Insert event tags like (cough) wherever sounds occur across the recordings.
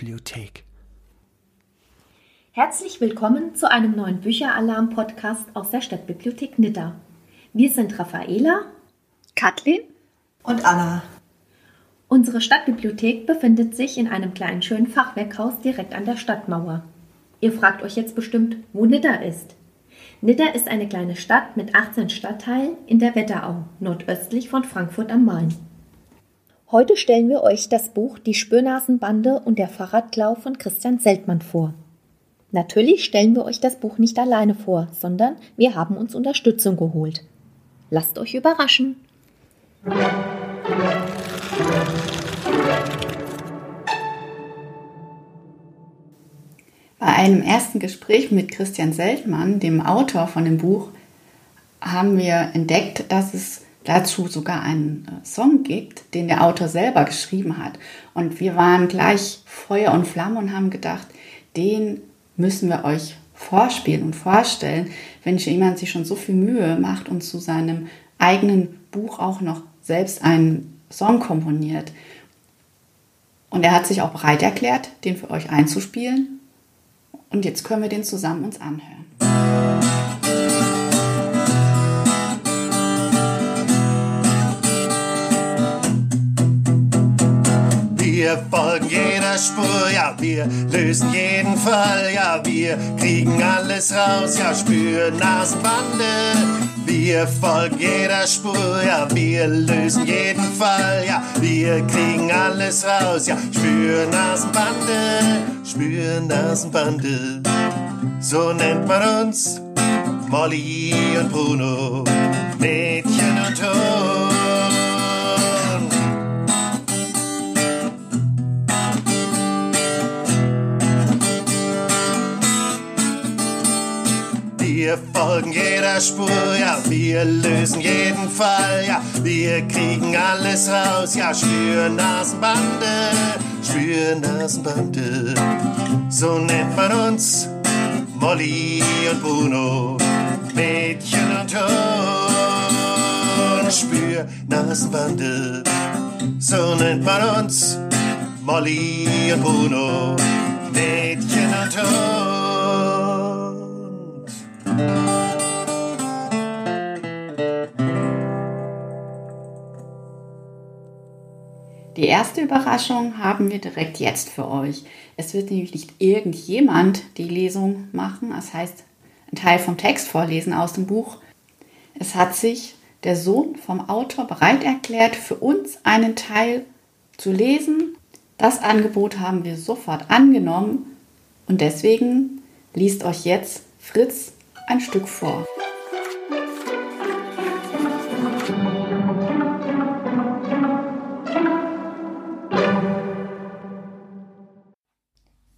Bibliothek. Herzlich willkommen zu einem neuen Bücheralarm-Podcast aus der Stadtbibliothek Nidda. Wir sind Raffaela, Kathleen und Anna. Unsere Stadtbibliothek befindet sich in einem kleinen schönen Fachwerkhaus direkt an der Stadtmauer. Ihr fragt euch jetzt bestimmt, wo Nidda ist. Nidda ist eine kleine Stadt mit 18 Stadtteilen in der Wetterau, nordöstlich von Frankfurt am Main. Heute stellen wir euch das Buch Die Spürnasenbande und der Fahrradklau von Christian Seltmann vor. Natürlich stellen wir euch das Buch nicht alleine vor, sondern wir haben uns Unterstützung geholt. Lasst euch überraschen. Bei einem ersten Gespräch mit Christian Seltmann, dem Autor von dem Buch, haben wir entdeckt, dass es dazu sogar einen äh, Song gibt, den der Autor selber geschrieben hat. Und wir waren gleich Feuer und Flamme und haben gedacht, den müssen wir euch vorspielen und vorstellen, wenn jemand sich schon so viel Mühe macht und zu seinem eigenen Buch auch noch selbst einen Song komponiert. Und er hat sich auch bereit erklärt, den für euch einzuspielen. Und jetzt können wir den zusammen uns anhören. Wir folgen jeder Spur, ja, wir lösen jeden Fall, ja, wir kriegen alles raus, ja, spüren Nasenbande. Wir folgen jeder Spur, ja, wir lösen jeden Fall, ja, wir kriegen alles raus, ja, spüren Nasenbande, spüren Nasenbande. So nennt man uns Molly und Bruno, Wir folgen jeder Spur, ja, wir lösen jeden Fall, ja, wir kriegen alles raus, ja, spüren Nasenbande, spüren Nasenbande. So nennt man uns Molly und Bruno, Mädchen und Ton, spür Nasenbande. So nennt man uns Molly und Bruno, Mädchen und Ton. Die erste Überraschung haben wir direkt jetzt für euch. Es wird nämlich nicht irgendjemand die Lesung machen, das heißt ein Teil vom Text vorlesen aus dem Buch. Es hat sich der Sohn vom Autor bereit erklärt, für uns einen Teil zu lesen. Das Angebot haben wir sofort angenommen und deswegen liest euch jetzt Fritz ein Stück vor.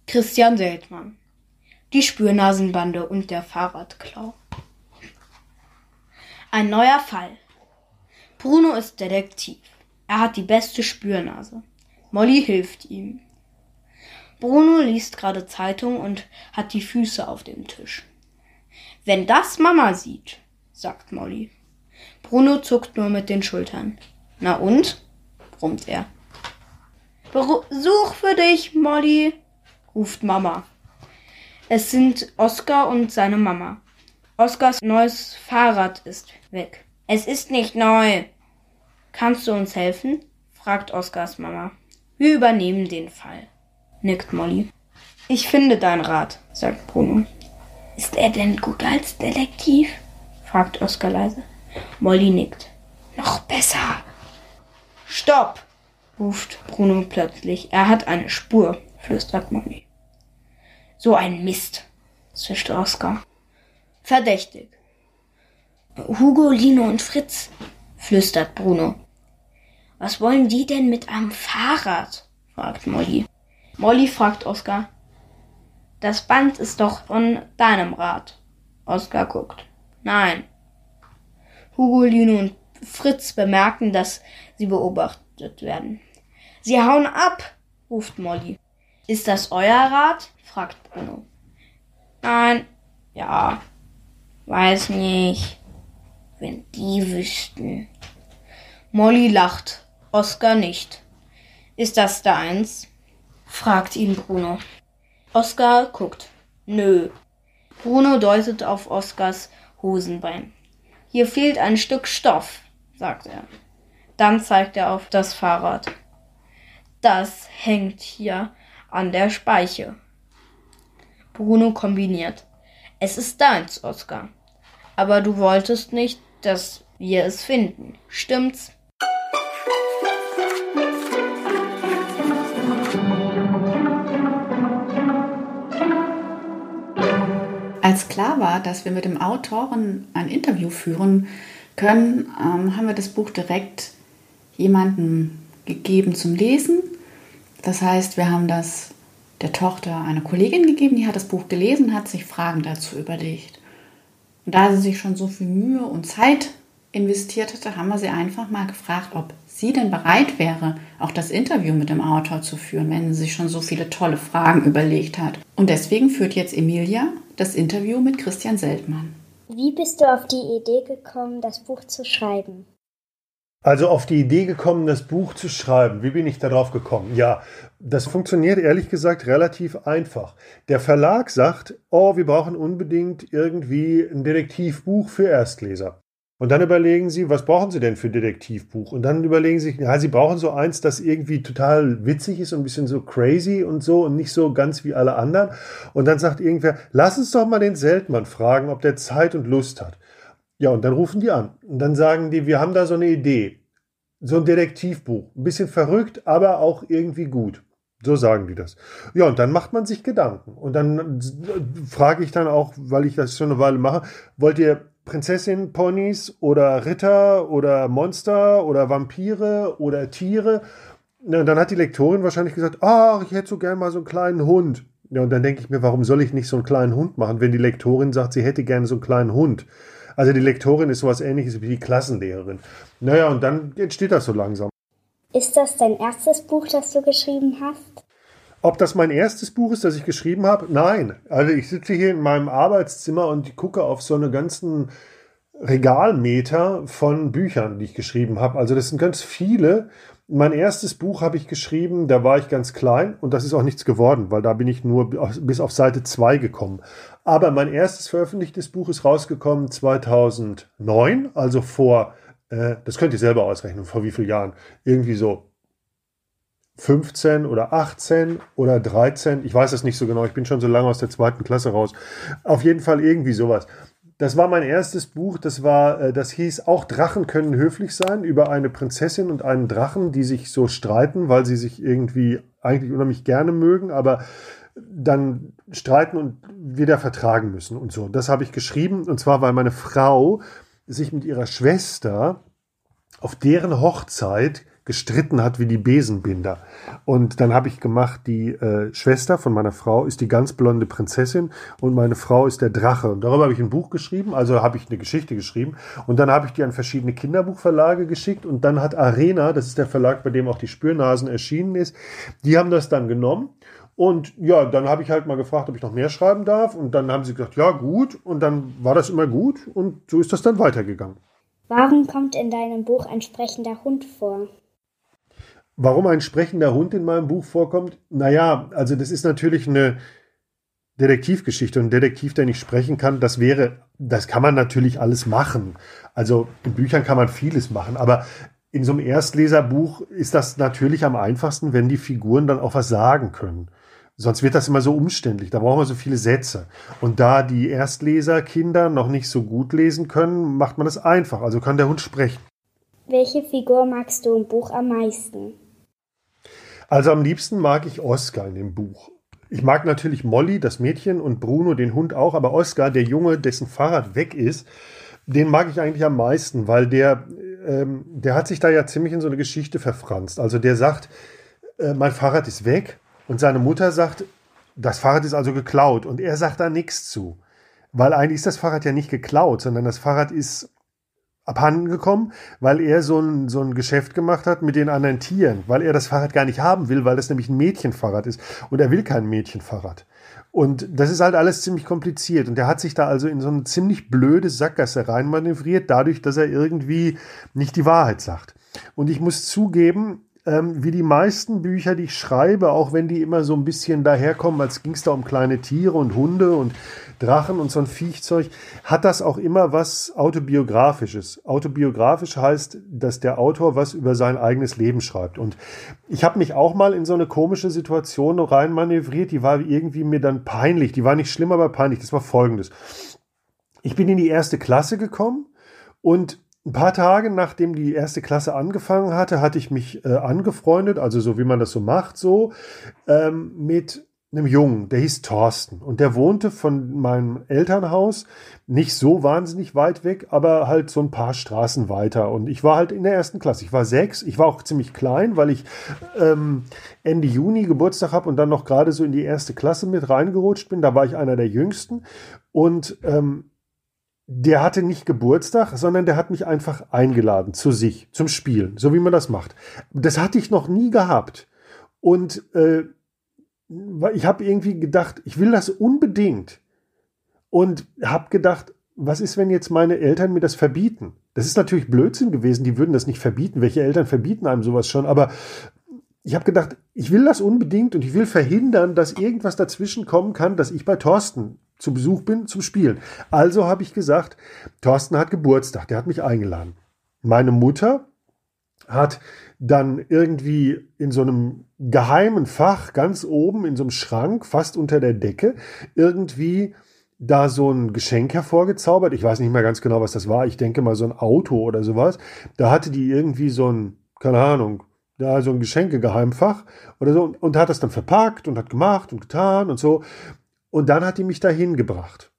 Christian Seltmann Die Spürnasenbande und der Fahrradklau Ein neuer Fall. Bruno ist Detektiv. Er hat die beste Spürnase. Molly hilft ihm. Bruno liest gerade Zeitung und hat die Füße auf dem Tisch. Wenn das Mama sieht, sagt Molly. Bruno zuckt nur mit den Schultern. Na und? brummt er. Besuch für dich, Molly, ruft Mama. Es sind Oskar und seine Mama. Oskars neues Fahrrad ist weg. Es ist nicht neu. Kannst du uns helfen? fragt Oskars Mama. Wir übernehmen den Fall, nickt Molly. Ich finde dein Rad, sagt Bruno. Ist er denn gut als Detektiv? fragt Oskar leise. Molly nickt. Noch besser. Stopp! ruft Bruno plötzlich. Er hat eine Spur, flüstert Molly. So ein Mist, zischt Oskar. Verdächtig. Hugo, Lino und Fritz, flüstert Bruno. Was wollen die denn mit einem Fahrrad? fragt Molly. Molly fragt Oskar. Das Band ist doch von deinem Rad. Oskar guckt. Nein. Hugo, Lino und Fritz bemerken, dass sie beobachtet werden. Sie hauen ab, ruft Molly. Ist das euer Rad? fragt Bruno. Nein. Ja. Weiß nicht. Wenn die wüssten. Molly lacht. Oskar nicht. Ist das deins? fragt ihn Bruno. Oskar guckt. Nö. Bruno deutet auf Oskars Hosenbein. Hier fehlt ein Stück Stoff, sagt er. Dann zeigt er auf das Fahrrad. Das hängt hier an der Speiche. Bruno kombiniert. Es ist deins, Oskar. Aber du wolltest nicht, dass wir es finden. Stimmt's? Als klar war, dass wir mit dem Autoren ein Interview führen können, ähm, haben wir das Buch direkt jemandem gegeben zum Lesen. Das heißt, wir haben das der Tochter einer Kollegin gegeben, die hat das Buch gelesen, hat sich Fragen dazu überlegt. Und da sie sich schon so viel Mühe und Zeit investiert hatte, haben wir sie einfach mal gefragt, ob sie denn bereit wäre, auch das Interview mit dem Autor zu führen, wenn sie sich schon so viele tolle Fragen überlegt hat. Und deswegen führt jetzt Emilia das Interview mit Christian Seltmann. Wie bist du auf die Idee gekommen, das Buch zu schreiben? Also auf die Idee gekommen, das Buch zu schreiben. Wie bin ich darauf gekommen? Ja, das funktioniert ehrlich gesagt relativ einfach. Der Verlag sagt, oh, wir brauchen unbedingt irgendwie ein Detektivbuch für Erstleser. Und dann überlegen sie, was brauchen sie denn für ein Detektivbuch? Und dann überlegen sie, ja, sie brauchen so eins, das irgendwie total witzig ist und ein bisschen so crazy und so und nicht so ganz wie alle anderen. Und dann sagt irgendwer, lass uns doch mal den Seltmann fragen, ob der Zeit und Lust hat. Ja, und dann rufen die an. Und dann sagen die, wir haben da so eine Idee. So ein Detektivbuch. Ein bisschen verrückt, aber auch irgendwie gut. So sagen die das. Ja, und dann macht man sich Gedanken. Und dann frage ich dann auch, weil ich das schon eine Weile mache, wollt ihr Prinzessin, Ponys oder Ritter oder Monster oder Vampire oder Tiere. Und dann hat die Lektorin wahrscheinlich gesagt, ach, ich hätte so gern mal so einen kleinen Hund. Ja, und dann denke ich mir, warum soll ich nicht so einen kleinen Hund machen, wenn die Lektorin sagt, sie hätte gerne so einen kleinen Hund. Also die Lektorin ist sowas ähnliches wie die Klassenlehrerin. Naja, und dann entsteht das so langsam. Ist das dein erstes Buch, das du geschrieben hast? Ob das mein erstes Buch ist, das ich geschrieben habe? Nein. Also ich sitze hier in meinem Arbeitszimmer und gucke auf so eine ganzen Regalmeter von Büchern, die ich geschrieben habe. Also das sind ganz viele. Mein erstes Buch habe ich geschrieben, da war ich ganz klein und das ist auch nichts geworden, weil da bin ich nur bis auf Seite 2 gekommen. Aber mein erstes veröffentlichtes Buch ist rausgekommen 2009, also vor, äh, das könnt ihr selber ausrechnen, vor wie vielen Jahren? Irgendwie so 15 oder 18 oder 13, ich weiß es nicht so genau, ich bin schon so lange aus der zweiten Klasse raus. Auf jeden Fall irgendwie sowas. Das war mein erstes Buch, das war, äh, das hieß Auch Drachen können höflich sein, über eine Prinzessin und einen Drachen, die sich so streiten, weil sie sich irgendwie eigentlich unheimlich gerne mögen, aber dann streiten und wieder vertragen müssen und so. Das habe ich geschrieben und zwar, weil meine Frau sich mit ihrer Schwester auf deren Hochzeit gestritten hat wie die Besenbinder. Und dann habe ich gemacht, die äh, Schwester von meiner Frau ist die ganz blonde Prinzessin und meine Frau ist der Drache. Und darüber habe ich ein Buch geschrieben, also habe ich eine Geschichte geschrieben. Und dann habe ich die an verschiedene Kinderbuchverlage geschickt. Und dann hat Arena, das ist der Verlag, bei dem auch die Spürnasen erschienen ist, die haben das dann genommen. Und ja, dann habe ich halt mal gefragt, ob ich noch mehr schreiben darf. Und dann haben sie gesagt, ja gut. Und dann war das immer gut. Und so ist das dann weitergegangen. Warum kommt in deinem Buch ein sprechender Hund vor? Warum ein sprechender Hund in meinem Buch vorkommt? Naja, also das ist natürlich eine Detektivgeschichte und ein Detektiv, der nicht sprechen kann, das wäre, das kann man natürlich alles machen. Also in Büchern kann man vieles machen, aber in so einem Erstleserbuch ist das natürlich am einfachsten, wenn die Figuren dann auch was sagen können. Sonst wird das immer so umständlich. Da brauchen wir so viele Sätze. Und da die Erstleserkinder noch nicht so gut lesen können, macht man das einfach. Also kann der Hund sprechen. Welche Figur magst du im Buch am meisten? Also am liebsten mag ich Oscar in dem Buch. Ich mag natürlich Molly, das Mädchen, und Bruno, den Hund auch, aber Oscar, der Junge, dessen Fahrrad weg ist, den mag ich eigentlich am meisten, weil der, ähm, der hat sich da ja ziemlich in so eine Geschichte verfranst. Also der sagt, äh, mein Fahrrad ist weg und seine Mutter sagt, das Fahrrad ist also geklaut und er sagt da nichts zu. Weil eigentlich ist das Fahrrad ja nicht geklaut, sondern das Fahrrad ist abhanden gekommen, weil er so ein, so ein Geschäft gemacht hat mit den anderen Tieren, weil er das Fahrrad gar nicht haben will, weil das nämlich ein Mädchenfahrrad ist und er will kein Mädchenfahrrad. Und das ist halt alles ziemlich kompliziert und er hat sich da also in so eine ziemlich blöde Sackgasse reinmanövriert, dadurch, dass er irgendwie nicht die Wahrheit sagt. Und ich muss zugeben, ähm, wie die meisten Bücher, die ich schreibe, auch wenn die immer so ein bisschen daherkommen, als ging es da um kleine Tiere und Hunde und Drachen und so ein Viechzeug, hat das auch immer was autobiografisches. Autobiografisch heißt, dass der Autor was über sein eigenes Leben schreibt. Und ich habe mich auch mal in so eine komische Situation reinmanövriert, die war irgendwie mir dann peinlich. Die war nicht schlimm, aber peinlich. Das war folgendes. Ich bin in die erste Klasse gekommen und ein paar Tage nachdem die erste Klasse angefangen hatte, hatte ich mich äh, angefreundet, also so wie man das so macht, so ähm, mit einem Jungen, der hieß Thorsten und der wohnte von meinem Elternhaus nicht so wahnsinnig weit weg, aber halt so ein paar Straßen weiter. Und ich war halt in der ersten Klasse. Ich war sechs. Ich war auch ziemlich klein, weil ich ähm, Ende Juni Geburtstag habe und dann noch gerade so in die erste Klasse mit reingerutscht bin. Da war ich einer der Jüngsten und ähm, der hatte nicht Geburtstag, sondern der hat mich einfach eingeladen zu sich, zum Spielen, so wie man das macht. Das hatte ich noch nie gehabt. Und äh, ich habe irgendwie gedacht, ich will das unbedingt. Und habe gedacht, was ist, wenn jetzt meine Eltern mir das verbieten? Das ist natürlich Blödsinn gewesen, die würden das nicht verbieten. Welche Eltern verbieten einem sowas schon? Aber ich habe gedacht, ich will das unbedingt und ich will verhindern, dass irgendwas dazwischen kommen kann, dass ich bei Thorsten zu Besuch bin zum Spielen. Also habe ich gesagt, Thorsten hat Geburtstag, der hat mich eingeladen. Meine Mutter hat dann irgendwie in so einem geheimen Fach ganz oben in so einem Schrank, fast unter der Decke, irgendwie da so ein Geschenk hervorgezaubert. Ich weiß nicht mehr ganz genau, was das war. Ich denke mal so ein Auto oder sowas. Da hatte die irgendwie so ein, keine Ahnung, da so ein Geschenkegeheimfach oder so und hat das dann verpackt und hat gemacht und getan und so. Und dann hat die mich dahin gebracht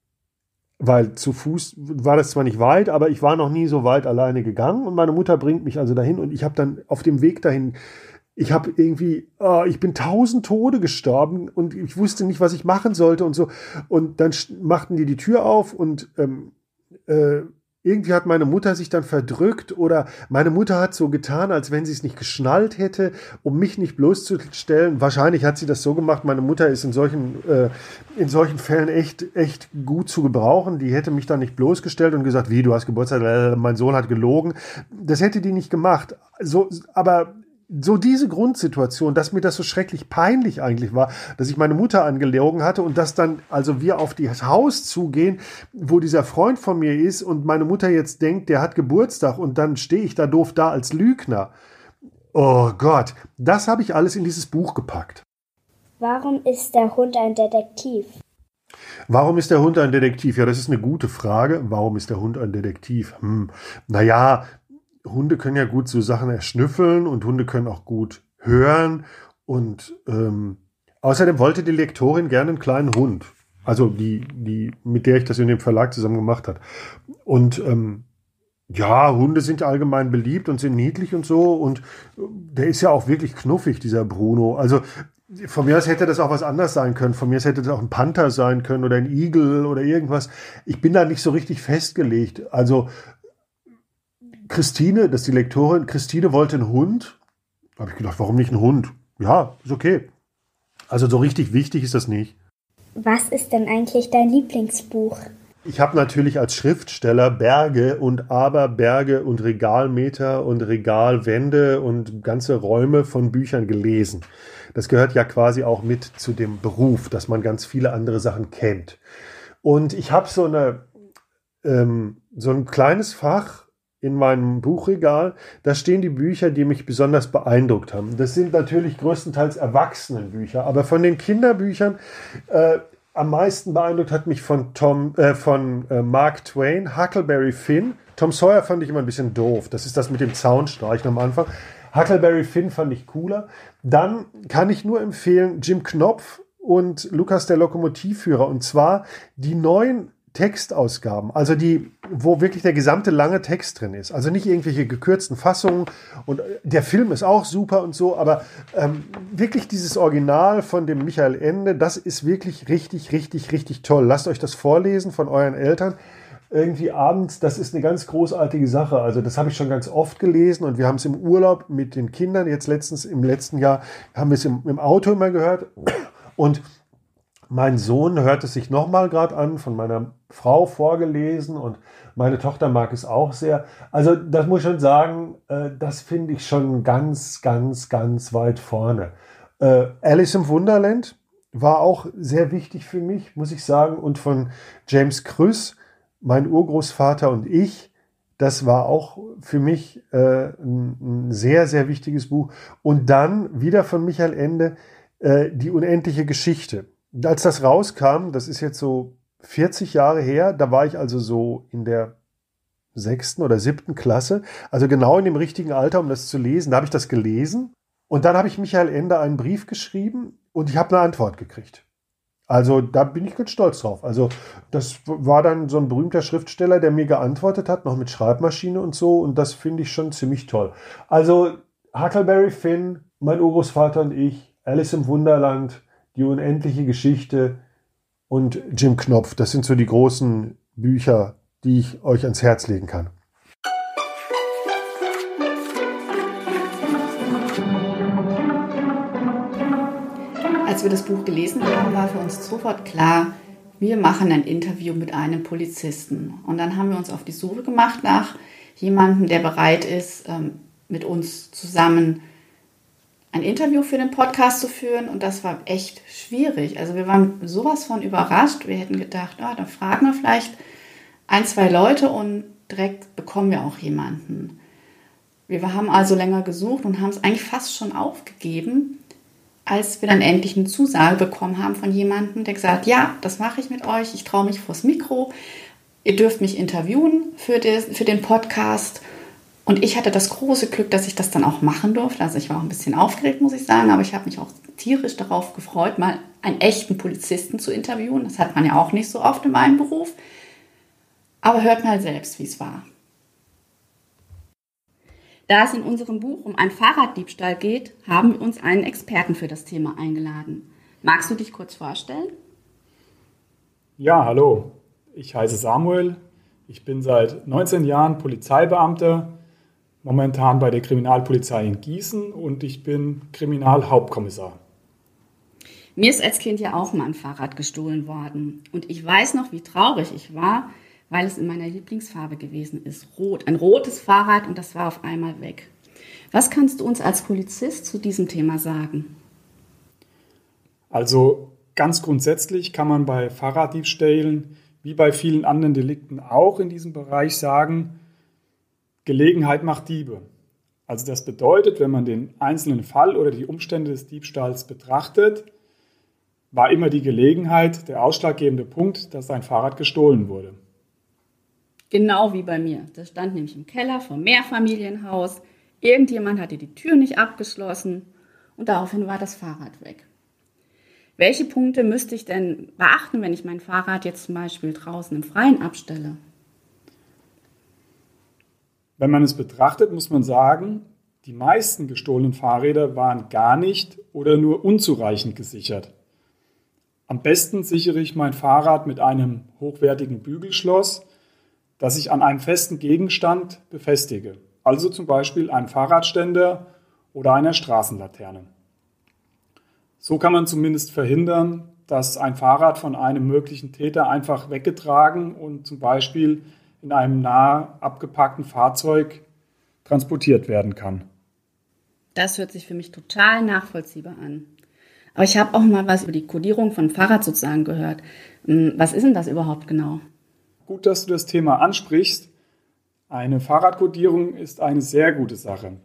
weil zu Fuß war das zwar nicht weit, aber ich war noch nie so weit alleine gegangen und meine Mutter bringt mich also dahin und ich habe dann auf dem Weg dahin, ich habe irgendwie, oh, ich bin tausend Tode gestorben und ich wusste nicht, was ich machen sollte und so. Und dann machten die die Tür auf und ähm, äh, irgendwie hat meine Mutter sich dann verdrückt oder meine Mutter hat so getan, als wenn sie es nicht geschnallt hätte, um mich nicht bloßzustellen. Wahrscheinlich hat sie das so gemacht. Meine Mutter ist in solchen, äh, in solchen Fällen echt, echt gut zu gebrauchen. Die hätte mich dann nicht bloßgestellt und gesagt, wie, du hast Geburtstag, äh, mein Sohn hat gelogen. Das hätte die nicht gemacht. So, aber so diese Grundsituation, dass mir das so schrecklich peinlich eigentlich war, dass ich meine Mutter angelogen hatte und dass dann also wir auf das Haus zugehen, wo dieser Freund von mir ist und meine Mutter jetzt denkt, der hat Geburtstag und dann stehe ich da doof da als Lügner. Oh Gott, das habe ich alles in dieses Buch gepackt. Warum ist der Hund ein Detektiv? Warum ist der Hund ein Detektiv? Ja, das ist eine gute Frage. Warum ist der Hund ein Detektiv? Hm. Naja, Hunde können ja gut so Sachen erschnüffeln und Hunde können auch gut hören. Und ähm, außerdem wollte die Lektorin gerne einen kleinen Hund. Also die, die, mit der ich das in dem Verlag zusammen gemacht hat. Und ähm, ja, Hunde sind allgemein beliebt und sind niedlich und so. Und der ist ja auch wirklich knuffig, dieser Bruno. Also von mir aus hätte das auch was anderes sein können. Von mir aus hätte das auch ein Panther sein können oder ein Igel oder irgendwas. Ich bin da nicht so richtig festgelegt. Also Christine, das ist die Lektorin, Christine wollte einen Hund. Da habe ich gedacht, warum nicht einen Hund? Ja, ist okay. Also so richtig wichtig ist das nicht. Was ist denn eigentlich dein Lieblingsbuch? Ich habe natürlich als Schriftsteller Berge und Aberberge und Regalmeter und Regalwände und ganze Räume von Büchern gelesen. Das gehört ja quasi auch mit zu dem Beruf, dass man ganz viele andere Sachen kennt. Und ich habe so eine ähm, so ein kleines Fach in meinem Buchregal. Da stehen die Bücher, die mich besonders beeindruckt haben. Das sind natürlich größtenteils Erwachsenenbücher, aber von den Kinderbüchern äh, am meisten beeindruckt hat mich von Tom, äh, von äh, Mark Twain, Huckleberry Finn. Tom Sawyer fand ich immer ein bisschen doof. Das ist das mit dem Zaunstreichen am Anfang. Huckleberry Finn fand ich cooler. Dann kann ich nur empfehlen Jim Knopf und Lukas der Lokomotivführer. Und zwar die neuen Textausgaben, also die, wo wirklich der gesamte lange Text drin ist. Also nicht irgendwelche gekürzten Fassungen. Und der Film ist auch super und so, aber ähm, wirklich dieses Original von dem Michael Ende, das ist wirklich richtig, richtig, richtig toll. Lasst euch das vorlesen von euren Eltern. Irgendwie abends, das ist eine ganz großartige Sache. Also das habe ich schon ganz oft gelesen und wir haben es im Urlaub mit den Kindern, jetzt letztens im letzten Jahr haben wir es im, im Auto immer gehört. Und Mein Sohn hört es sich nochmal gerade an, von meiner Frau vorgelesen und meine Tochter mag es auch sehr. Also das muss ich schon sagen, äh, das finde ich schon ganz, ganz, ganz weit vorne. Äh, Alice im Wunderland war auch sehr wichtig für mich, muss ich sagen. Und von James Krüss, mein Urgroßvater und ich, das war auch für mich äh, ein, sehr, sehr wichtiges Buch. Und dann wieder von Michael Ende, äh, Die unendliche Geschichte. Als das rauskam, das ist jetzt so 40 Jahre her, da war ich also so in der sechsten oder siebten Klasse, also genau in dem richtigen Alter, um das zu lesen. Da habe ich das gelesen und dann habe ich Michael Ende einen Brief geschrieben und ich habe eine Antwort gekriegt. Also da bin ich ganz stolz drauf. Also das war dann so ein berühmter Schriftsteller, der mir geantwortet hat, noch mit Schreibmaschine und so. Und das finde ich schon ziemlich toll. Also Huckleberry Finn, mein Urgroßvater und ich, Alice im Wunderland, die unendliche Geschichte und Jim Knopf. Das sind so die großen Bücher, die ich euch ans Herz legen kann. Als wir das Buch gelesen haben, war für uns sofort klar, wir machen ein Interview mit einem Polizisten. Und dann haben wir uns auf die Suche gemacht nach jemandem, der bereit ist, ähm, mit uns zusammen ein Interview für den Podcast zu führen. Und das war echt schwierig. Also wir waren sowas von überrascht. Wir hätten gedacht, oh, dann fragen wir vielleicht ein, zwei Leute und direkt bekommen wir auch jemanden. Wir haben also länger gesucht und haben es eigentlich fast schon aufgegeben, als wir dann endlich eine Zusage bekommen haben von jemandem, der gesagt hat, ja, das mache ich mit euch, ich traue mich vors Mikro, ihr dürft mich interviewen für, den Podcast. Und ich hatte das große Glück, dass ich das dann auch machen durfte. Also ich war auch ein bisschen aufgeregt, muss ich sagen, aber ich habe mich auch tierisch darauf gefreut, mal einen echten Polizisten zu interviewen. Das hat man ja auch nicht so oft in meinem Beruf. Aber hört mal selbst, wie es war. Da es in unserem Buch um einen Fahrraddiebstahl geht, haben wir uns einen Experten für das Thema eingeladen. Magst du dich kurz vorstellen? Ja, hallo. Ich heiße Samuel. Ich bin seit 19 Jahren Polizeibeamter, momentan bei der Kriminalpolizei in Gießen und ich bin Kriminalhauptkommissar. Mir ist als Kind ja auch mal ein Fahrrad gestohlen worden. Und ich weiß noch, wie traurig ich war, weil es in meiner Lieblingsfarbe gewesen ist. Rot. Ein rotes Fahrrad und das war auf einmal weg. Was kannst du uns als Polizist zu diesem Thema sagen? Also ganz grundsätzlich kann man bei Fahrraddiebstählen wie bei vielen anderen Delikten auch in diesem Bereich sagen, Gelegenheit macht Diebe. Also das bedeutet, wenn man den einzelnen Fall oder die Umstände des Diebstahls betrachtet, war immer die Gelegenheit der ausschlaggebende Punkt, dass ein Fahrrad gestohlen wurde. Genau wie bei mir. Das stand nämlich im Keller vom Mehrfamilienhaus. Irgendjemand hatte die Tür nicht abgeschlossen und daraufhin war das Fahrrad weg. Welche Punkte müsste ich denn beachten, wenn ich mein Fahrrad jetzt zum Beispiel draußen im Freien abstelle? Wenn man es betrachtet, muss man sagen, die meisten gestohlenen Fahrräder waren gar nicht oder nur unzureichend gesichert. Am besten sichere ich mein Fahrrad mit einem hochwertigen Bügelschloss das ich an einem festen Gegenstand befestige, also zum Beispiel einem Fahrradständer oder einer Straßenlaterne. So kann man zumindest verhindern, dass ein Fahrrad von einem möglichen Täter einfach weggetragen und zum Beispiel in einem nah abgepackten Fahrzeug transportiert werden kann. Das hört sich für mich total nachvollziehbar an. Aber ich habe auch mal was über die Kodierung von Fahrrad sozusagen gehört. Hm, was ist denn das überhaupt genau? Gut, dass du das Thema ansprichst. Eine Fahrradkodierung ist eine sehr gute Sache.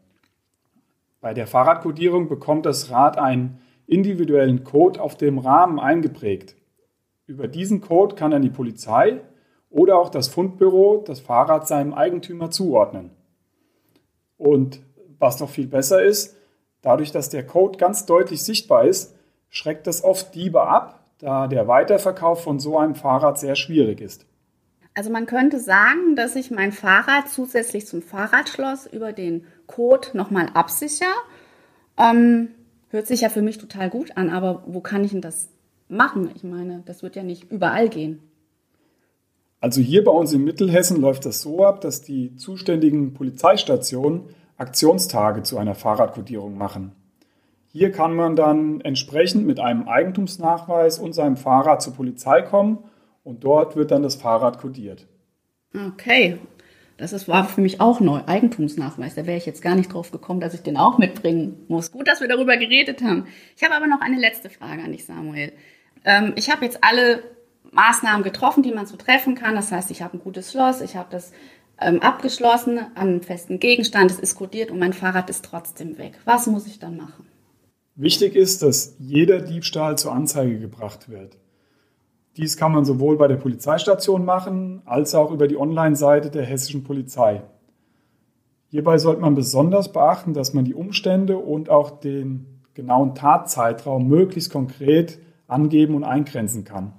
Bei der Fahrradkodierung bekommt das Rad einen individuellen Code auf dem Rahmen eingeprägt. Über diesen Code kann dann die Polizei oder auch das Fundbüro das Fahrrad seinem Eigentümer zuordnen. Und was noch viel besser ist, dadurch, dass der Code ganz deutlich sichtbar ist, schreckt das oft Diebe ab, da der Weiterverkauf von so einem Fahrrad sehr schwierig ist. Also man könnte sagen, dass ich mein Fahrrad zusätzlich zum Fahrradschloss über den Code nochmal absichere. Ähm, hört sich ja für mich total gut an, aber wo kann ich denn das machen? Ich meine, das wird ja nicht überall gehen. Also hier bei uns in Mittelhessen läuft das so ab, dass die zuständigen Polizeistationen Aktionstage zu einer Fahrradkodierung machen. Hier kann man dann entsprechend mit einem Eigentumsnachweis und seinem Fahrrad zur Polizei kommen und dort wird dann das Fahrrad kodiert. Okay, das ist, war für mich auch neu, Eigentumsnachweis. Da wäre ich jetzt gar nicht drauf gekommen, dass ich den auch mitbringen muss. Gut, dass wir darüber geredet haben. Ich habe aber noch eine letzte Frage an dich, Samuel. Ähm, ich habe jetzt alle Maßnahmen getroffen, die man so treffen kann. Das heißt, ich habe ein gutes Schloss, ich habe das ähm, abgeschlossen an einem festen Gegenstand, es ist kodiert und mein Fahrrad ist trotzdem weg. Was muss ich dann machen? Wichtig ist, dass jeder Diebstahl zur Anzeige gebracht wird. Dies kann man sowohl bei der Polizeistation machen, als auch über die Online-Seite der hessischen Polizei. Hierbei sollte man besonders beachten, dass man die Umstände und auch den genauen Tatzeitraum möglichst konkret angeben und eingrenzen kann.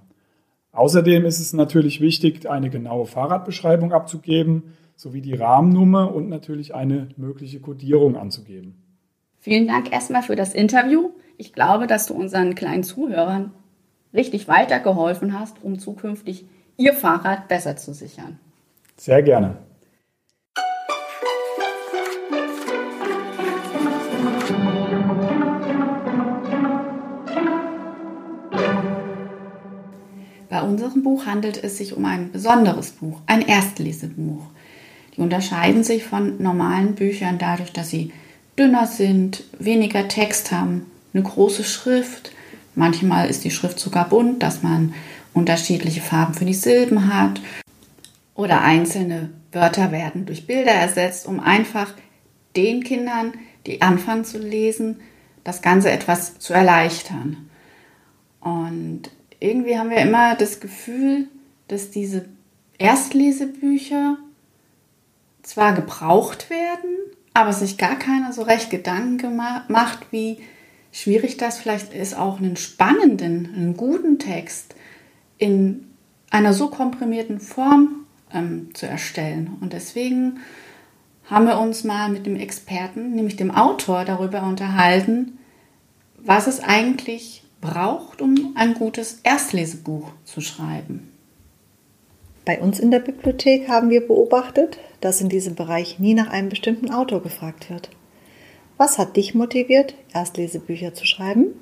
Außerdem ist es natürlich wichtig, eine genaue Fahrradbeschreibung abzugeben, sowie die Rahmennummer und natürlich eine mögliche Codierung anzugeben. Vielen Dank erstmal für das Interview. Ich glaube, dass du unseren kleinen Zuhörern richtig weitergeholfen hast, um zukünftig ihr Fahrrad besser zu sichern. Sehr gerne. Unserem Buch handelt es sich um ein besonderes Buch, ein Erstlesebuch. Die unterscheiden sich von normalen Büchern dadurch, dass sie dünner sind, weniger Text haben, eine große Schrift, Manchmal ist die Schrift sogar bunt, dass man unterschiedliche Farben für die Silben hat. Oder einzelne Wörter werden durch Bilder ersetzt, um einfach den Kindern, die anfangen zu lesen, das Ganze etwas zu erleichtern. Und irgendwie haben wir immer das Gefühl, dass diese Erstlesebücher zwar gebraucht werden, aber sich gar keiner so recht Gedanken macht, wie schwierig das vielleicht ist, auch einen spannenden, einen guten Text in einer so komprimierten Form ähm, zu erstellen. Und deswegen haben wir uns mal mit dem Experten, nämlich dem Autor, darüber unterhalten, was es eigentlich braucht, um ein gutes Erstlesebuch zu schreiben. Bei uns in der Bibliothek haben wir beobachtet, dass in diesem Bereich nie nach einem bestimmten Autor gefragt wird. Was hat dich motiviert, Erstlesebücher zu schreiben?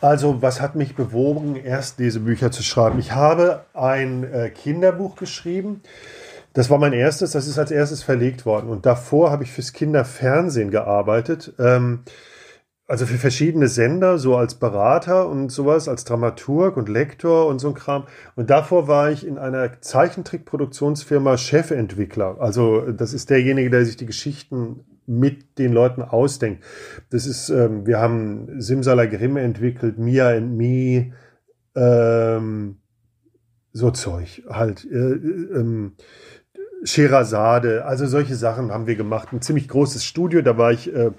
Also, was hat mich bewogen, Erstlesebücher zu schreiben? Ich habe ein äh, Kinderbuch geschrieben. Das war mein erstes, das ist als erstes verlegt worden. Und davor habe ich fürs Kinderfernsehen gearbeitet. Ähm, also für verschiedene Sender, so als Berater und sowas, als Dramaturg und Lektor und so ein Kram. Und davor war ich in einer Zeichentrickproduktionsfirma Chefentwickler. Also das ist derjenige, der sich die Geschichten mit den Leuten ausdenkt. Das ist, ähm, wir haben Simsalagrim entwickelt, Mia and Me, ähm, so Zeug halt. Äh, äh, ähm, Sherazade, also solche Sachen haben wir gemacht. Ein ziemlich großes Studio, da war ich äh,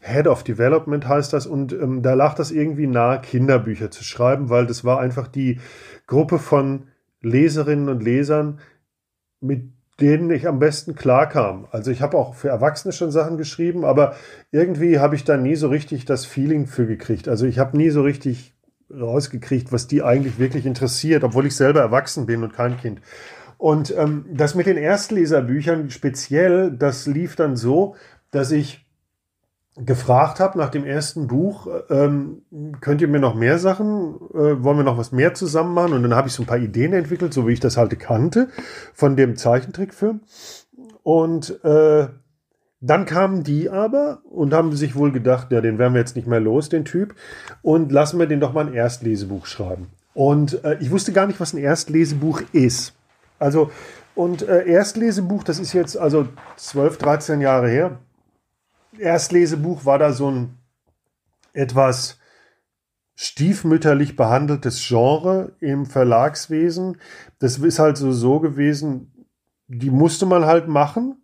Head of Development heißt das und ähm, da lag das irgendwie nahe, Kinderbücher zu schreiben, weil das war einfach die Gruppe von Leserinnen und Lesern, mit denen ich am besten klarkam. Also ich habe auch für Erwachsene schon Sachen geschrieben, aber irgendwie habe ich da nie so richtig das Feeling für gekriegt. Also ich habe nie so richtig rausgekriegt, was die eigentlich wirklich interessiert, obwohl ich selber erwachsen bin und kein Kind. Und ähm, das mit den Erstleserbüchern speziell, das lief dann so, dass ich gefragt habe nach dem ersten Buch, ähm, könnt ihr mir noch mehr Sachen, äh, wollen wir noch was mehr zusammen machen? Und dann habe ich so ein paar Ideen entwickelt, so wie ich das halt kannte von dem Zeichentrickfilm. Und äh, dann kamen die aber und haben sich wohl gedacht, ja, den werden wir jetzt nicht mehr los, den Typ, und lassen wir den doch mal ein Erstlesebuch schreiben. Und äh, ich wusste gar nicht, was ein Erstlesebuch ist. Also, und äh, Erstlesebuch, das ist jetzt also 12, 13 Jahre her Erstlesebuch war da so ein etwas stiefmütterlich behandeltes Genre im Verlagswesen. Das ist halt so, so gewesen, die musste man halt machen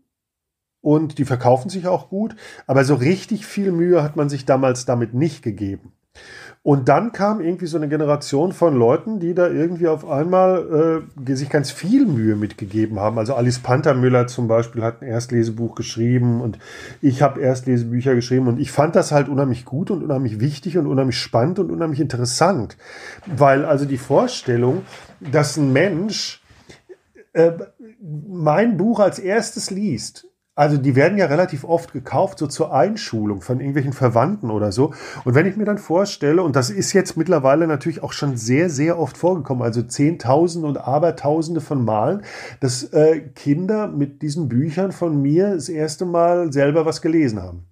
und die verkaufen sich auch gut, aber so richtig viel Mühe hat man sich damals damit nicht gegeben. Und dann kam irgendwie so eine Generation von Leuten, die da irgendwie auf einmal äh, sich ganz viel Mühe mitgegeben haben. Also Alice Pantermüller zum Beispiel hat ein Erstlesebuch geschrieben und ich habe Erstlesebücher geschrieben und ich fand das halt unheimlich gut und unheimlich wichtig und unheimlich spannend und unheimlich interessant. Weil also die Vorstellung, dass ein Mensch äh, mein Buch als erstes liest, Also die werden ja relativ oft gekauft, so zur Einschulung von irgendwelchen Verwandten oder so. Und wenn ich mir dann vorstelle, und das ist jetzt mittlerweile natürlich auch schon sehr, sehr oft vorgekommen, also Zehntausende und Abertausende von Malen, dass äh, Kinder mit diesen Büchern von mir das erste Mal selber was gelesen haben.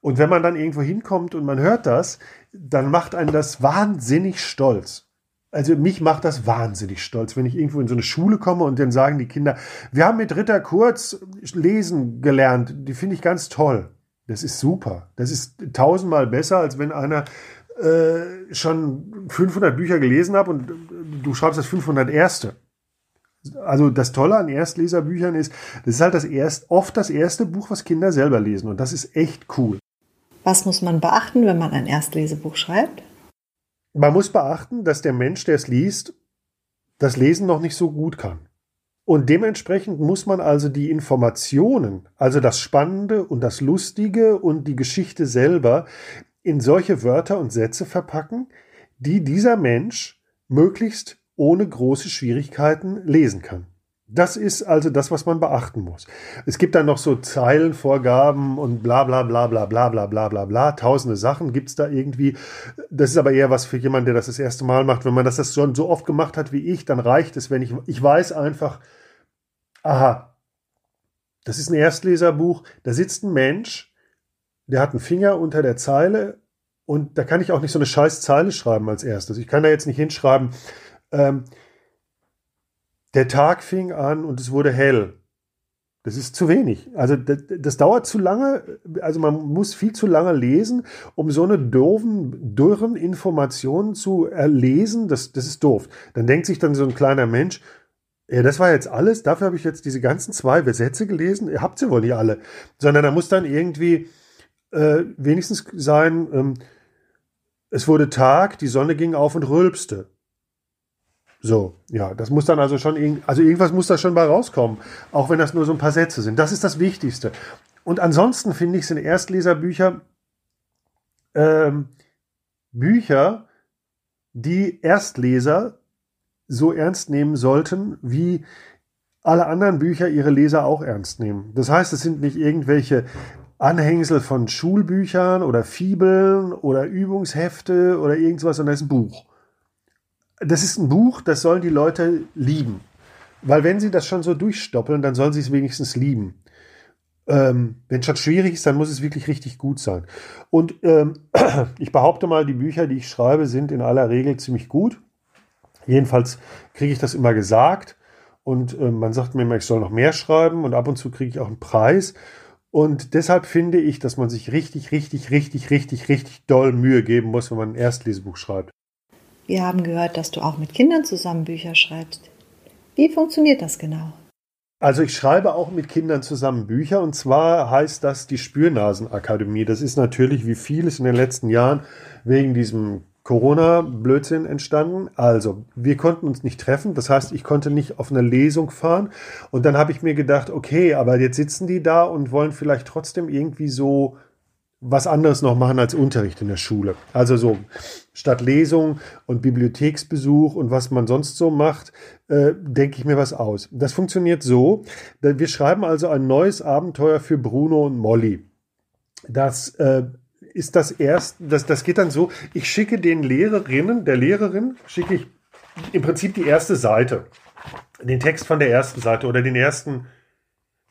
Und wenn man dann irgendwo hinkommt und man hört das, dann macht einen das wahnsinnig stolz also mich macht das wahnsinnig stolz, wenn ich irgendwo in so eine Schule komme und dann sagen die Kinder, wir haben mit Ritter Kurz lesen gelernt. Die finde ich ganz toll. Das ist super. Das ist tausendmal besser, als wenn einer äh, schon 500 Bücher gelesen hat und du schreibst das 500 erste. Also das Tolle an Erstleserbüchern ist, das ist halt das erst, oft das erste Buch, was Kinder selber lesen und das ist echt cool. Was muss man beachten, wenn man ein Erstlesebuch schreibt? Man muss beachten, dass der Mensch, der es liest, das Lesen noch nicht so gut kann. Und dementsprechend muss man also die Informationen, also das Spannende und das Lustige und die Geschichte selber in solche Wörter und Sätze verpacken, die dieser Mensch möglichst ohne große Schwierigkeiten lesen kann. Das ist also das, was man beachten muss. Es gibt dann noch so Zeilenvorgaben und bla bla bla bla bla bla bla bla bla. Tausende Sachen gibt's da irgendwie. Das ist aber eher was für jemanden, der das das erste Mal macht. Wenn man das, das schon so oft gemacht hat wie ich, dann reicht es, wenn ich, ich weiß einfach, aha, das ist ein Erstleserbuch, da sitzt ein Mensch, der hat einen Finger unter der Zeile und da kann ich auch nicht so eine scheiß Zeile schreiben als erstes. Ich kann da jetzt nicht hinschreiben, ähm, der Tag fing an und es wurde hell. Das ist zu wenig. Also das, das, dauert zu lange. Also man muss viel zu lange lesen, um so eine doofen, dürren Informationen zu erlesen. Das, das ist doof. Dann denkt sich dann so ein kleiner Mensch, ja, das war jetzt alles. Dafür habe ich jetzt diese ganzen zwei Sätze gelesen. Ihr habt sie wohl nicht alle. Sondern da muss dann irgendwie äh, wenigstens sein, ähm, es wurde Tag, die Sonne ging auf und rülpste. So, ja, das muss dann also schon, also irgendwas muss da schon bei rauskommen, auch wenn das nur so ein paar Sätze sind. Das ist das Wichtigste. Und ansonsten finde ich, sind Erstleserbücher ähm, Bücher, die Erstleser so ernst nehmen sollten, wie alle anderen Bücher ihre Leser auch ernst nehmen. Das heißt, es sind nicht irgendwelche Anhängsel von Schulbüchern oder Fibeln oder Übungshefte oder irgendwas, sondern es ist ein Buch das ist ein Buch, das sollen die Leute lieben. Weil wenn sie das schon so durchstoppeln, dann sollen sie es wenigstens lieben. Ähm, wenn es schon schwierig ist, dann muss es wirklich richtig gut sein. Und ähm, (clears throat) ich behaupte mal, die Bücher, die ich schreibe, sind in aller Regel ziemlich gut. Jedenfalls kriege ich das immer gesagt. Und äh, man sagt mir immer, ich soll noch mehr schreiben. Und ab und zu kriege ich auch einen Preis. Und deshalb finde ich, dass man sich richtig, richtig, richtig, richtig, richtig doll Mühe geben muss, wenn man ein Erstlesebuch schreibt. Wir haben gehört, dass du auch mit Kindern zusammen Bücher schreibst. Wie funktioniert das genau? Also ich schreibe auch mit Kindern zusammen Bücher und zwar heißt das die Spürnasenakademie. Das ist natürlich wie vieles in den letzten Jahren wegen diesem Corona-Blödsinn entstanden. Also, wir konnten uns nicht treffen. Das heißt, ich konnte nicht auf eine Lesung fahren. Und dann habe ich mir gedacht, okay, aber jetzt sitzen die da und wollen vielleicht trotzdem irgendwie so was anderes noch machen als Unterricht in der Schule. Also so statt Lesung und Bibliotheksbesuch und was man sonst so macht, äh, denke ich mir was aus. Das funktioniert so. Wir schreiben also ein neues Abenteuer für Bruno und Molly. Das äh, ist das erste, das, das geht dann so, ich schicke den Lehrerinnen, der Lehrerin, schicke ich im Prinzip die erste Seite. Den Text von der ersten Seite oder den ersten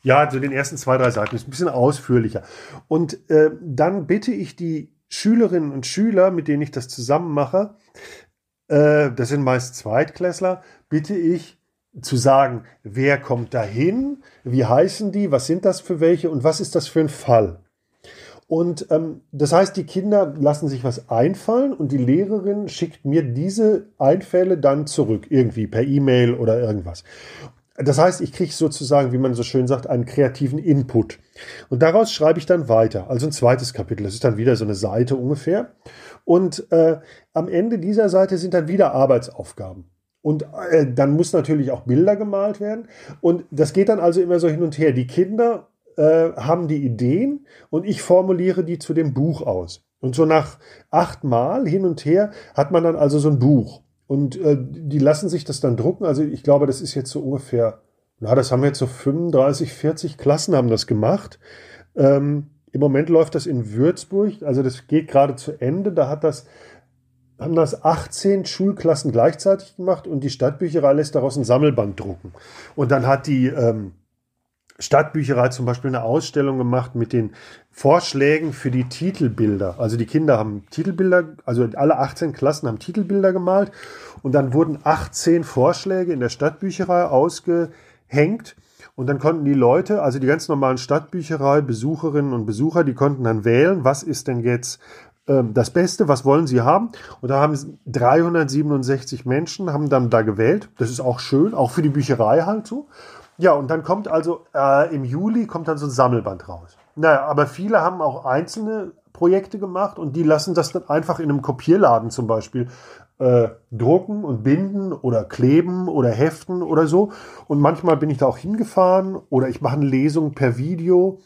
ja, also den ersten zwei, drei Seiten ist ein bisschen ausführlicher. Und äh, dann bitte ich die Schülerinnen und Schüler, mit denen ich das zusammen mache, äh, das sind meist Zweitklässler, bitte ich zu sagen, wer kommt dahin, wie heißen die, was sind das für welche und was ist das für ein Fall. Und ähm, das heißt, die Kinder lassen sich was einfallen und die Lehrerin schickt mir diese Einfälle dann zurück, irgendwie per E-Mail oder irgendwas. Das heißt, ich kriege sozusagen, wie man so schön sagt, einen kreativen Input. Und daraus schreibe ich dann weiter. Also ein zweites Kapitel. Das ist dann wieder so eine Seite ungefähr. Und äh, am Ende dieser Seite sind dann wieder Arbeitsaufgaben. Und äh, dann muss natürlich auch Bilder gemalt werden. Und das geht dann also immer so hin und her. Die Kinder äh, haben die Ideen und ich formuliere die zu dem Buch aus. Und so nach acht Mal hin und her hat man dann also so ein Buch. Und äh, die lassen sich das dann drucken. Also ich glaube, das ist jetzt so ungefähr Na, das haben jetzt so 35, 40 Klassen haben das gemacht. Ähm, Im Moment läuft das in Würzburg, also das geht gerade zu Ende. Da hat das, haben das 18 Schulklassen gleichzeitig gemacht und die Stadtbücherei lässt daraus ein Sammelband drucken. Und dann hat die ähm, Stadtbücherei zum Beispiel eine Ausstellung gemacht mit den Vorschlägen für die Titelbilder. Also die Kinder haben Titelbilder, also alle 18 Klassen haben Titelbilder gemalt und dann wurden 18 Vorschläge in der Stadtbücherei ausgehängt. Und dann konnten die Leute, also die ganz normalen Stadtbücherei, Besucherinnen und Besucher, die konnten dann wählen, was ist denn jetzt ähm, das Beste, was wollen sie haben? Und da haben 367 Menschen haben dann da gewählt. Das ist auch schön, auch für die Bücherei halt so. Ja, und dann kommt also äh, im Juli kommt dann so ein Sammelband raus. Naja, aber viele haben auch einzelne Projekte gemacht und die lassen das dann einfach in einem Kopierladen zum Beispiel äh, drucken und binden oder kleben oder heften oder so. Und manchmal bin ich da auch hingefahren oder ich mache eine Lesung per Video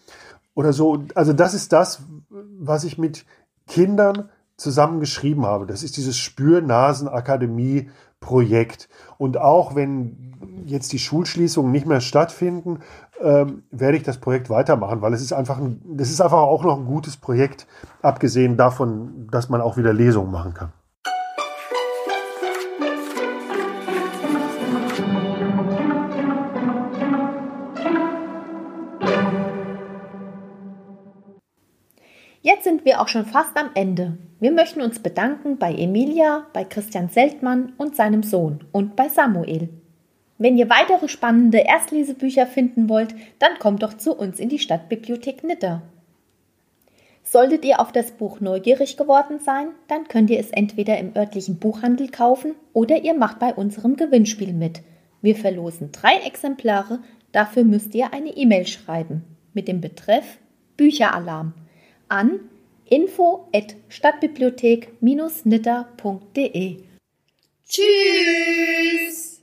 oder so. Also das ist das, was ich mit Kindern zusammen geschrieben habe. Das ist dieses Spür-Nasen-Akademie-Projekt. Und auch wenn jetzt die Schulschließungen nicht mehr stattfinden, ähm, werde ich das Projekt weitermachen, weil es ist einfach ein, das ist einfach auch noch ein gutes Projekt, abgesehen davon, dass man auch wieder Lesungen machen kann. Jetzt sind wir auch schon fast am Ende. Wir möchten uns bedanken bei Emilia, bei Christian Seltmann und seinem Sohn und bei Samuel. Wenn ihr weitere spannende Erstlesebücher finden wollt, dann kommt doch zu uns in die Stadtbibliothek Nitter. Solltet ihr auf das Buch neugierig geworden sein, dann könnt ihr es entweder im örtlichen Buchhandel kaufen oder ihr macht bei unserem Gewinnspiel mit. Wir verlosen drei Exemplare, dafür müsst ihr eine E-Mail schreiben mit dem Betreff Bücheralarm an info@stadtbibliothek-nitter.de. Tschüss!